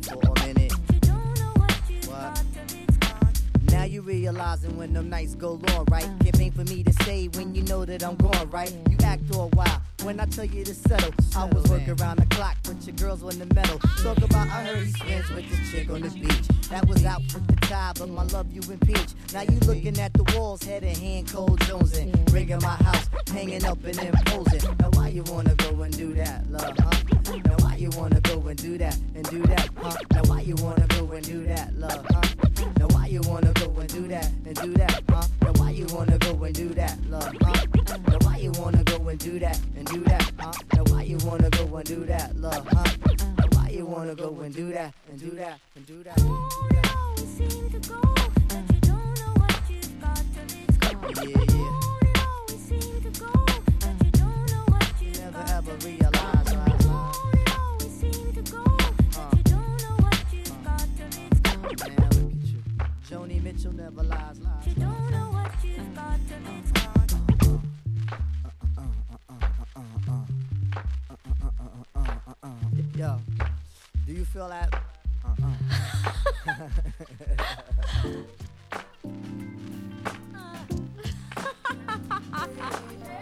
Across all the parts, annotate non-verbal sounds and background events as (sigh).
it for a minute. What? Now you realizing when them nights go long, right? Uh. It ain't for me to say when you know that I'm gone, right? You act all wild when I tell you to settle. I was working around the clock, but your girls on the metal. Talk about I heard he swims with this chick on the beach. That was out with the tide, but my love you impeach. Now you looking at the walls, head and hand, cold jonesing. Rigging my house, hanging up and imposing. Now why you wanna go and do that, love, huh? Now you wanna go and do that and do that, huh? Now why you wanna go and do that, love, huh? Now why you wanna go and do that and do that, huh? Now why you wanna go and do that, love, huh? Now why you wanna go and do that and do that, huh? Now why you wanna go and do that, love, huh? Now why you wanna go and do that and do that and do that? Yeah, yeah. Mitchell never lies, lies. Yo, do you feel that? I (laughs) (laughs)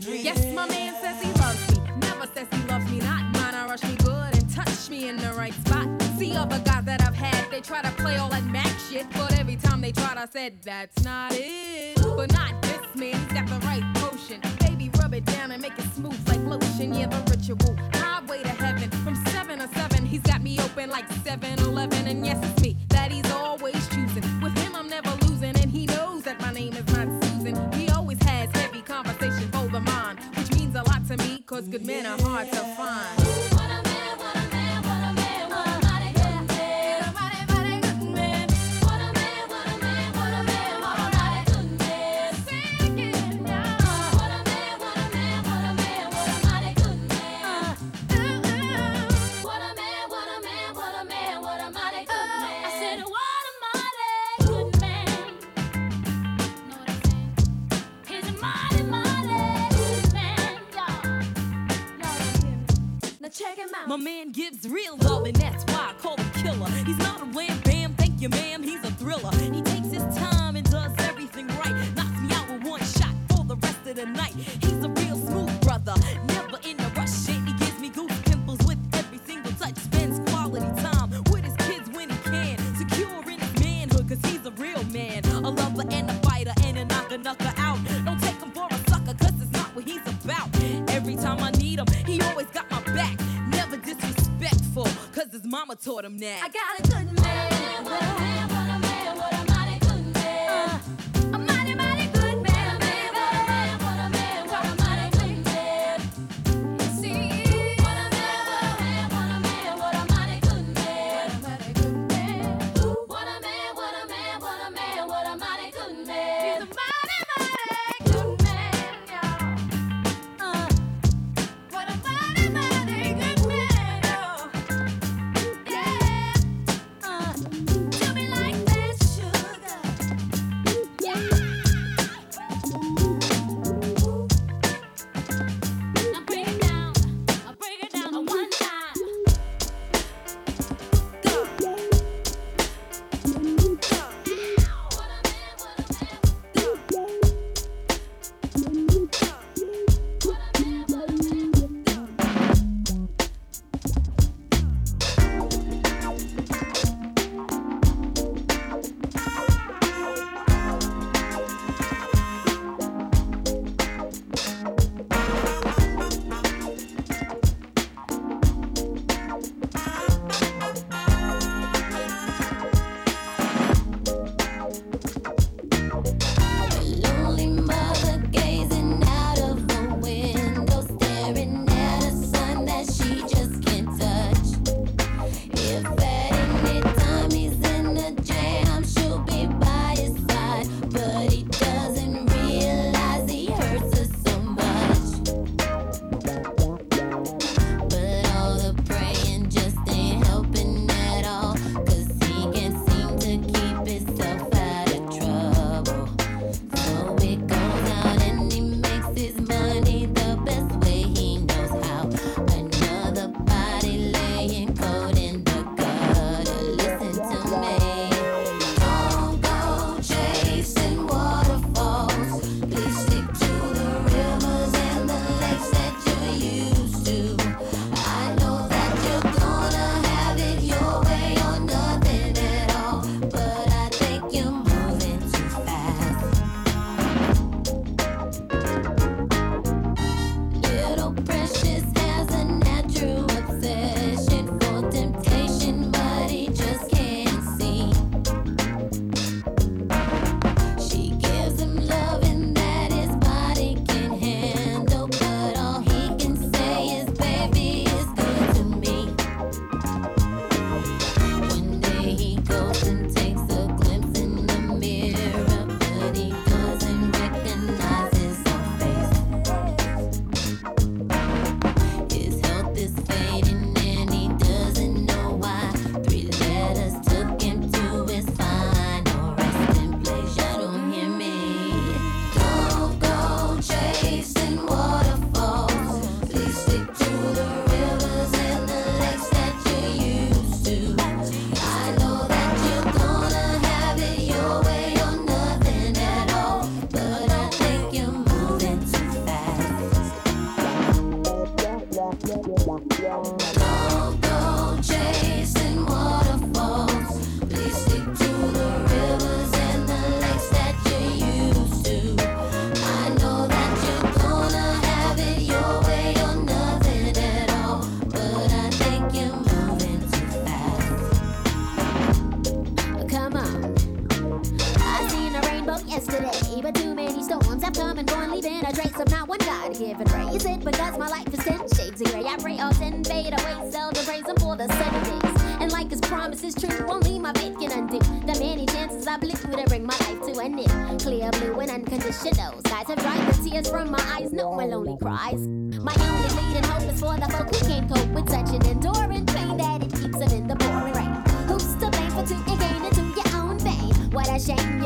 dreams. Yes, my man says he loves me. Never says he loves me not. Mine, I rush me good and touch me in the right spot. See other guys that I've had, they try to play all that Mac shit. But every time they tried, I said, that's not it. But not this man, he's got the right potion. Baby, rub it down and make it smooth like lotion. Yeah, the ritual. Highway to heaven. From 7 to 7, he's got me open like 7 Eleven. And yes, it's me cause good men are hard to find. My man gives real love, and that's why I call him killer. He's not a wham bam, thank you, ma'am. He's a thriller. He takes his time and does everything right. Knocks me out with one shot for the rest of the night. He's a real smooth brother, taught him that. I got a good man.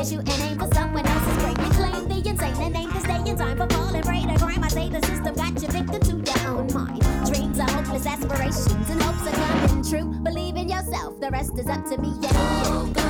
issue and aim for someone else's brain. You claim the insane and aim to stay in time for falling prey to crime. I say the system got you victim to your own mind. Dreams are hopeless aspirations and hopes are coming true. Believe in yourself, the rest is up to me. Yeah.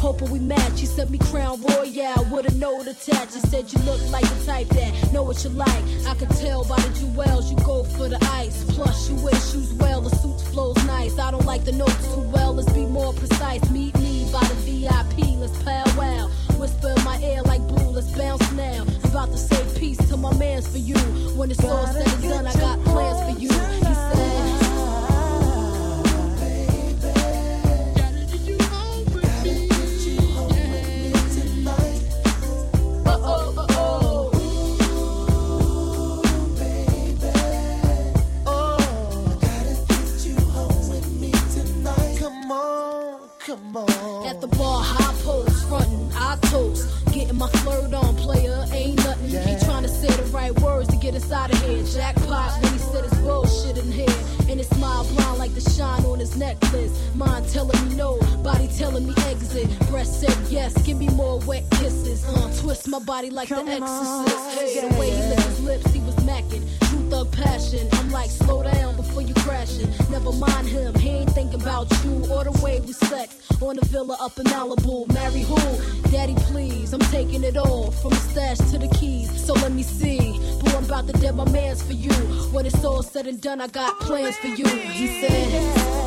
Hope we match. She sent me Crown Royal with a note attached. She said you look like the type that know what you like. I could tell by the jewels you go for the ice. Plus you wear shoes well, the suit flows nice. I don't like the notes too well. Let's be more precise. Meet me by the VIP. Let's powwow. Whisper in my ear like blue. Let's bounce now. I'm about to say peace to my man's for you. When it's all said and done, I got plans for you. Come on. At the bar, high post, frontin', I toast. Getting my flirt on, player, ain't nothing. He trying to say the right words to get us out of here. Jackpot when he said his bullshit in here. And his smile blind like the shine on his necklace. Mind telling me no, body telling me exit. Breast said yes, give me more wet kisses. Uh, twist my body like the exorcist. Hey, the way he licked his lips, he was macking. Thug passion. I'm like, slow down before you crashing. Never mind him, he ain't thinking about you or the way we sex on the villa up in Malibu. Marry who? Daddy, please. I'm taking it all from the stash to the keys. So let me see. Boy, I'm about to dead my mans for you. When it's all said and done, I got plans for you. He said.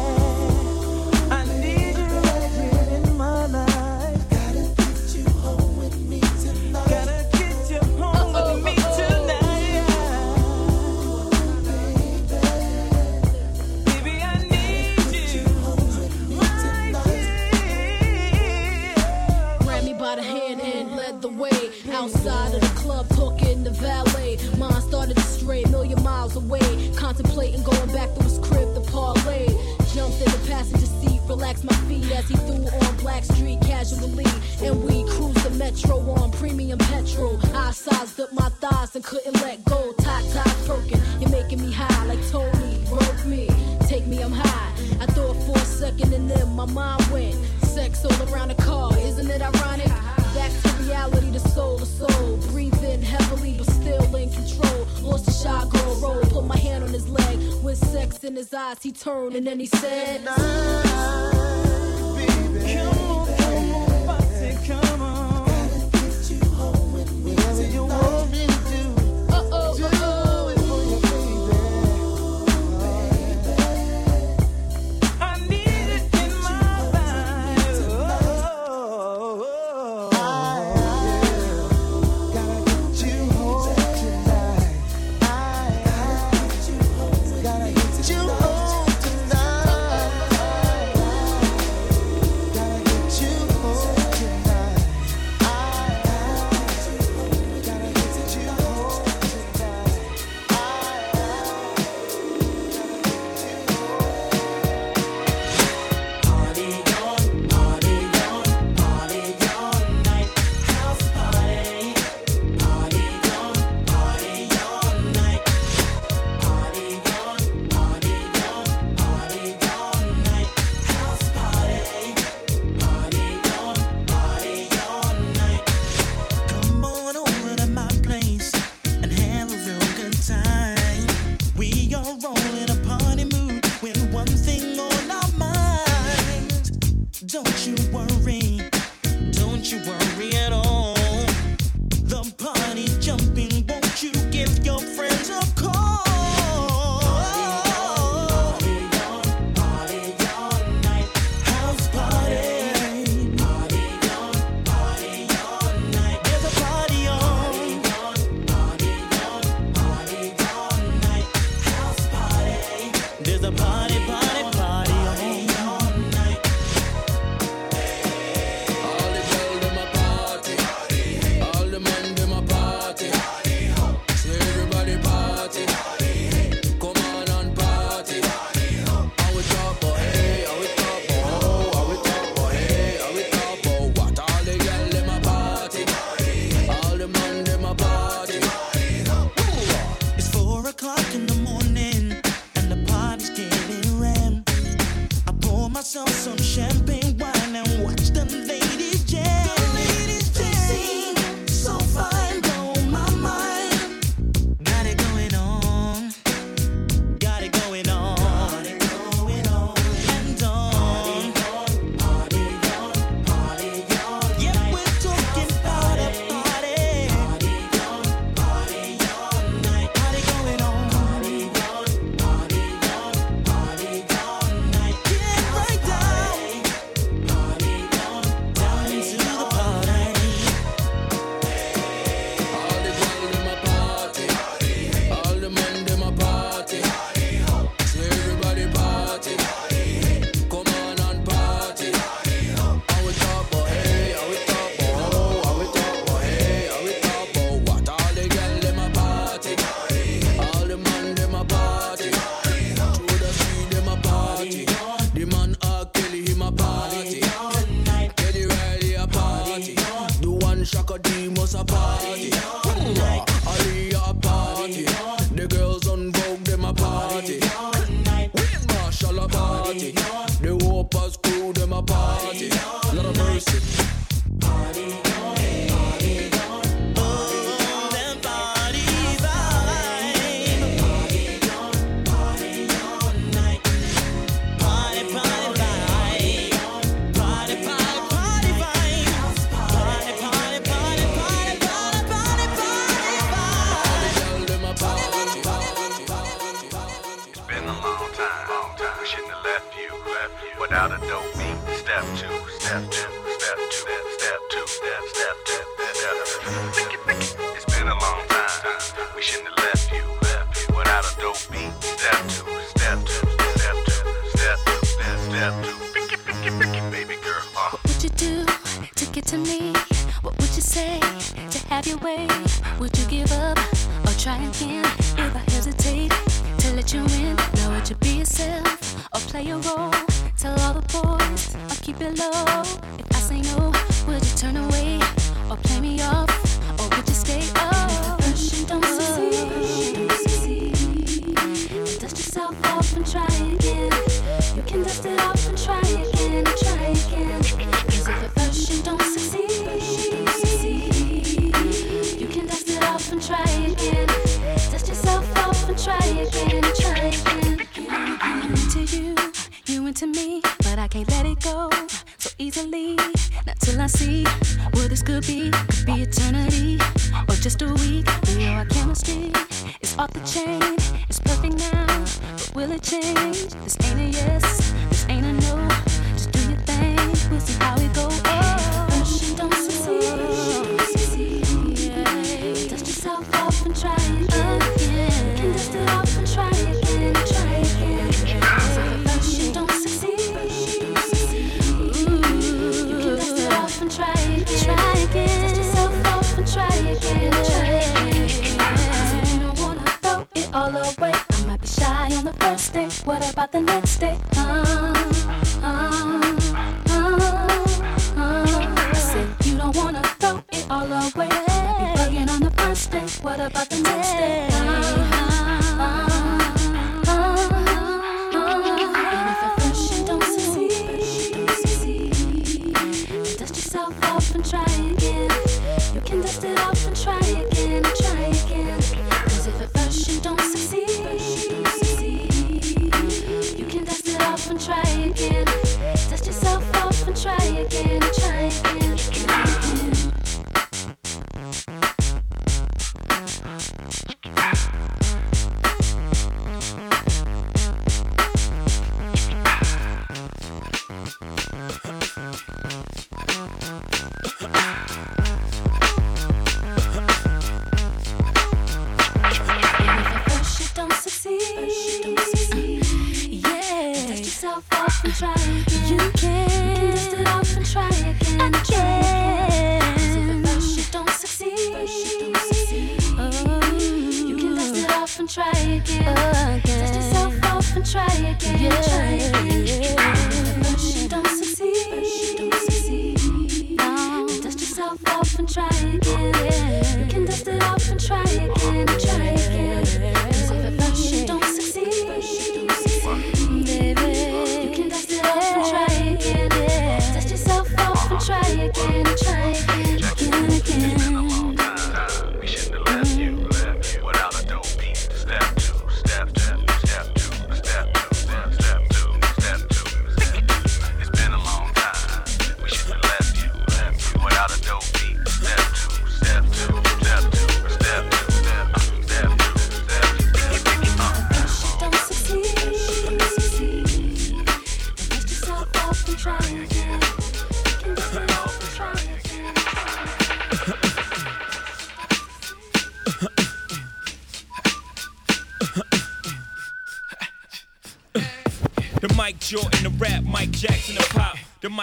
Miles away, contemplating going back to his crib to parlay. Jumped in the passenger seat, relaxed my feet as he threw on Blackstreet casually, and we cruised the metro on premium petrol. I sized up my thighs and couldn't let go. Tot tot perking, you're making me high like Tony. Broke me, take me, I'm high. I thought for a second and then my mind went. Sex all around the car, isn't it ironic? Back to reality, the soul to soul. Breathing heavily, but still in control. Lost the shot, girl roll. Put my hand on his leg. With sex in his eyes, he turned and then he said,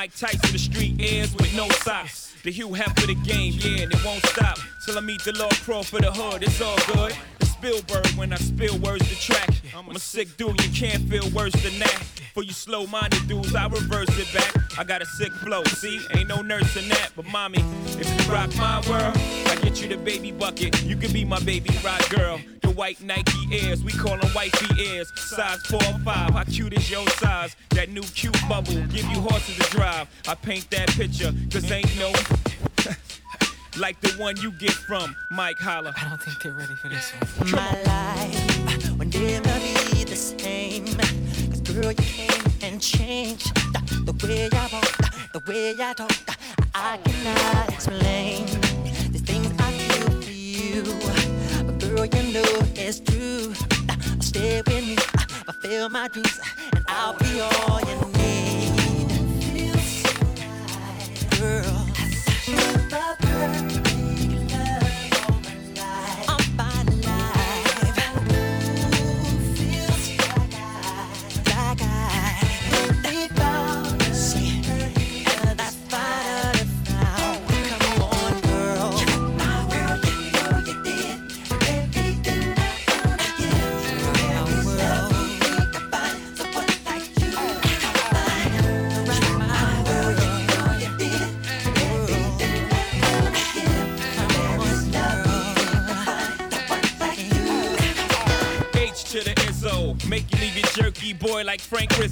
Mike Tyson, the street ends with no socks. The Hugh Hemp for the game, yeah, and it won't stop. Till I meet the Lord Crawford for the hood, it's all good. It's Spielberg when I spill words to track. I'm a sick dude, you can't feel worse than that. For you slow minded dudes, I reverse it back. I got a sick flow, see? Ain't no nurse in that. But mommy, if you rock my world, I get you the baby bucket. You can be my baby rock girl the white Nike Airs, We call them white ears. Size 4 or 5. How cute is your size? That new cute bubble. Give you horses to drive. I paint that picture. Cause ain't no. (laughs) like the one you get from Mike Holler. I don't think they're ready for this one. My life will never be the same. Cause girl, you came and changed the, the way I walk, the way I talk. I cannot explain the things know it's true. Stay with me, fulfill my dreams, and I'll be all you need. Girl,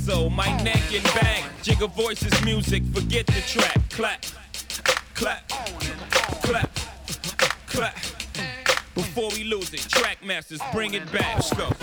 so, my neck and back. Jigga voices, music, forget the track. Clap, clap, clap, clap. Before we lose it, Trackmasters, bring it back. Let's go.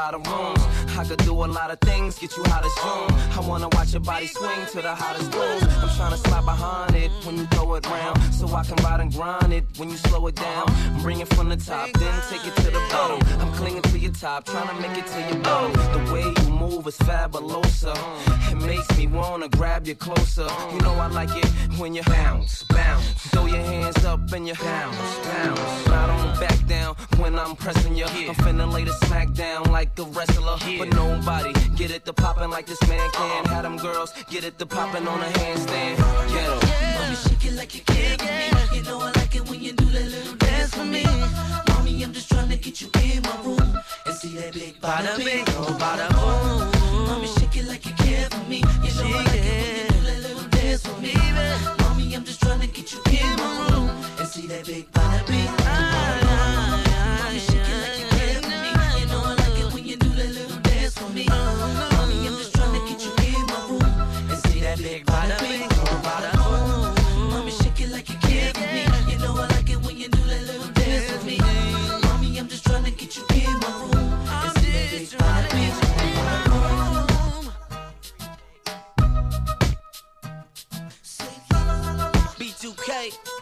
lot of. I could do a lot of things, get you hot as June. I wanna watch your body swing to the hottest blues. I'm trying to slide behind it when you throw it round, so I can ride and grind it when you slow it down. Bring it from the top, then take it to the bottom top, trying to make it to your bottom. The way you move is fabulosa. It makes me wanna grab you closer. You know I like it when you bounce, bounce. Throw your hands up and you bounce, bounce. I don't back down when I'm pressing you. I'm finna lay the smack down like a wrestler. But nobody get it to poppin' like this man can. Had them girls get it to poppin' on a handstand. Get 'em. Mommy, shake it like you care for me. You know I like it when you do that little dance for me. Mommy, I'm just trying to get you in my room see that big bada bing, oh bada boom. Mommy, shake it like you care for me. You know I like it when you do that little dance for me. Mommy, I'm just trying to get you in my room and see that big bada bing, oh bada boom. okay.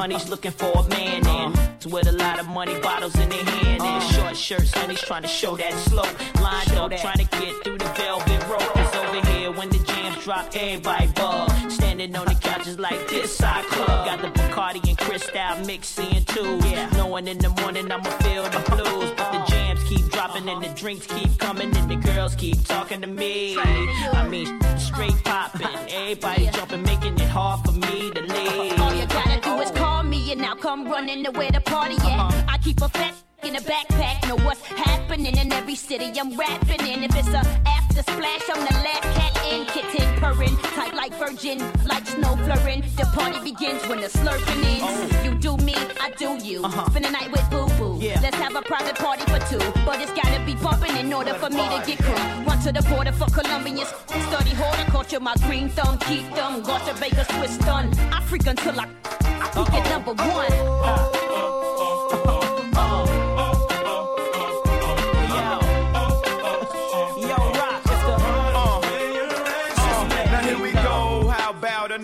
Honeys looking for a man in. With a lot of money bottles in their hand and short shirts, honeys trying to show that slow. Lined up, trying to get through the velvet rope. Cause over here, when the jams drop, everybody bug. Standing on the couches like this side club. Got the Bacardi and Cristal mixing too. Yeah, knowing in the morning I'ma feel the blues. But the jams keep dropping and the drinks keep coming and the girls keep talking to me. I mean, straight popping. Everybody jumping, making it hard for me to leave. All you gotta do is call me and now come running to where the party at. Uh-huh. I keep a fat in a backpack, know what's happening in every city I'm rapping in. If it's a after splash, I'm the last cat kitten purring, tight like virgin, like snow flurring. The party begins when the slurping ends. You do me, I do you. Spend the night with boo boo. Yeah. Let's have a private party for two, but it's gotta be bumping in order for me to get cool. Run to the border for Colombians, study horticulture, my green thumb, keep them. Gosha Baker, Swiss done. I freak until I, I peak at number one.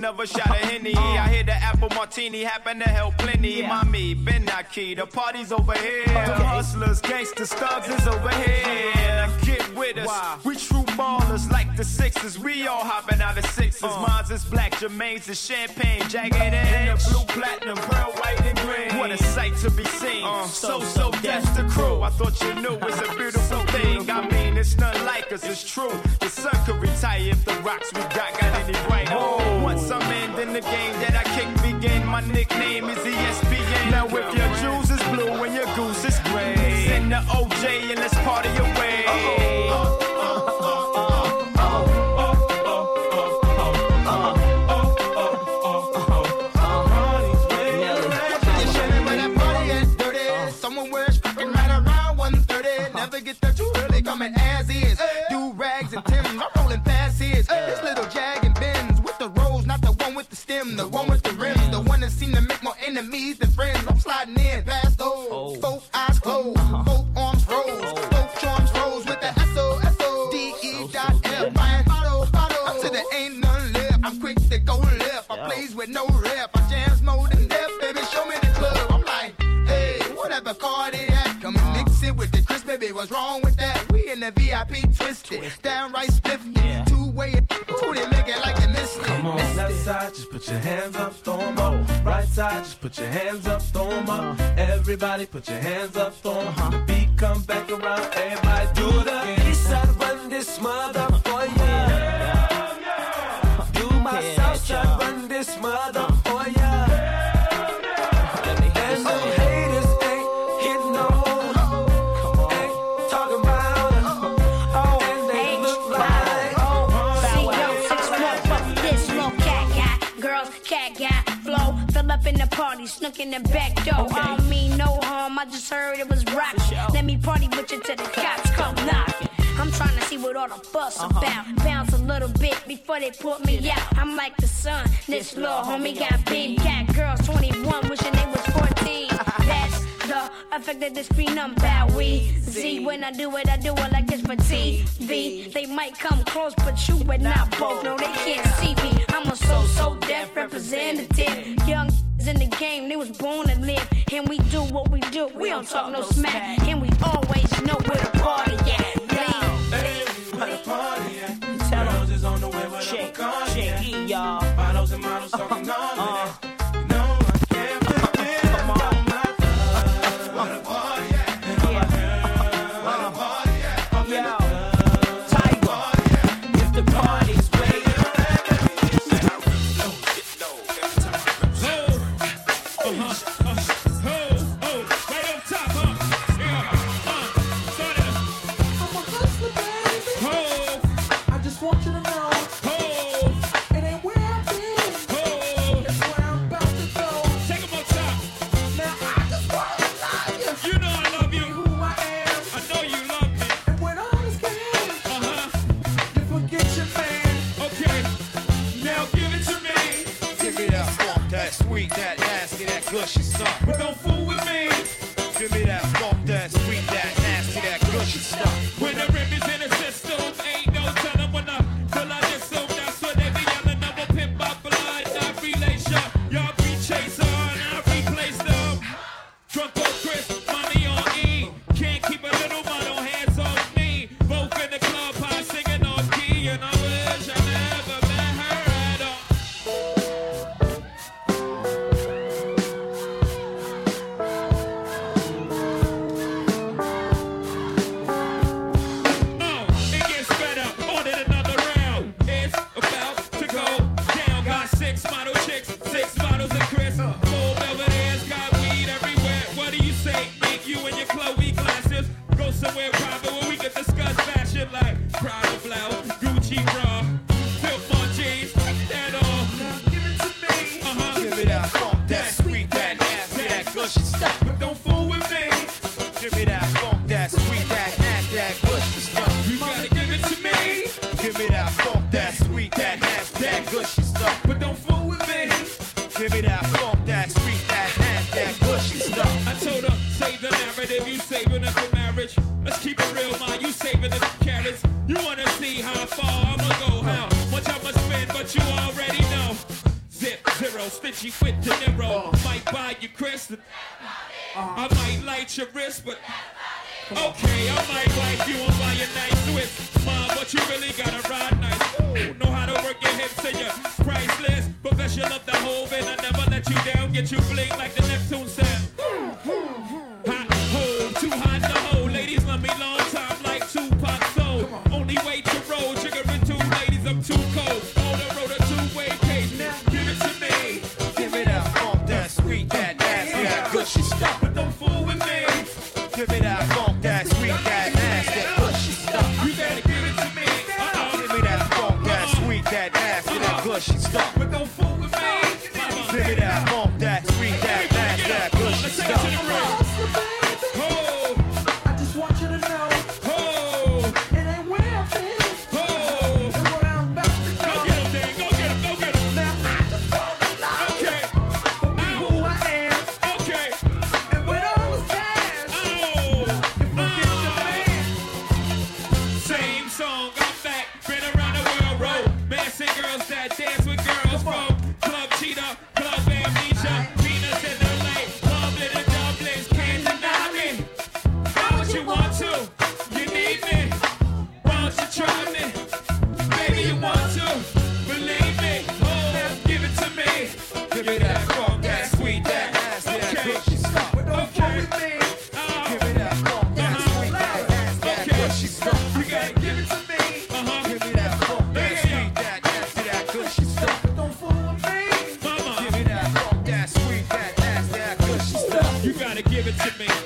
About another shot of Henny? I uh-uh. hear the apple martini happen to help plenty. Mommy, Ben Naki, the party's over here. The hustlers, gangsters, thugs is over here. Get with us. We true ballers like the Sixers. We all hopping out of Sixers. Uh. Mine's is black, Jermaine's is champagne, jagged uh. edge. the blue, platinum, pearl, white, and green. What a sight to be seen. Uh. so, so, that's the crew. I thought you knew it's a beautiful thing. I mean, it's none like us, it's true. The sun could retire if the rocks we got got any brighter. Oh. Once The game that I kick begin. My nickname is ESPN. Now if your juice is blue and your goose is gray, send the OJ and let's party away. Someone wears fucking right around 130. Never get there too early, coming as is. Do What's wrong with that? We in the VIP twisted, downright spiffy, two way. Who they make it like they missed it? Come on, left side, just put your hands up, throw up. Right side, just put your hands up, throw up. Everybody put your hands up, throw up. The beat come back around, everybody do the east side, run this mother for ya. Do my south side, run this mother snuck in the back door. I don't mean no harm, I just heard it was rock. Let me party with you till the cops come knock. I'm trying to see what all the fuss uh-huh. about. Bounce a little bit before they put me out. I'm like the sun. This little homie got big cat girls 21, wishing they was 14. (laughs) That's the effect of the screen I'm bad. We see when I do it, I do it like it's for TV. They might come close, but you would not both. No, they can't see me. I'm a so so deaf representative. Young is in the game, they was born to live. And we do what we do. We don't talk no smack. And we always know where the party at. Where the party at? Girls is on the way with a Bacardi at. Bottles and models talking all of that. Gushy stuff. But don't fool with me. Give me that funk, that sweet, that nasty, that gushy stuff. I told her, save the narrative, you saving it for marriage. Let's keep it real, man, you saving it for carrots. You wanna see how far I'ma go, how much I'ma spend, but you already know. Zip, zero, stitchy with De Niro. Uh. Might buy you Chris. I might light your wrist, but okay, I might like you and buy a nice Swiss. Mom, but you really gotta ride priceless. Professional of the whole and I never let you down. Get you bling like the Neptune give it to me.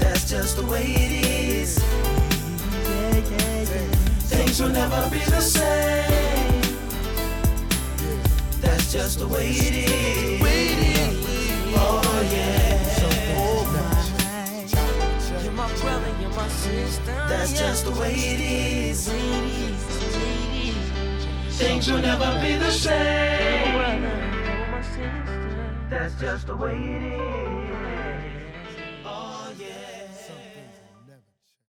That's just the way it is. Things will never be the same. That's just the way it is. Oh yeah. Oh, you're my brother, you're my sister. That's just the way it is. Things will never be the same. That's just the way it is.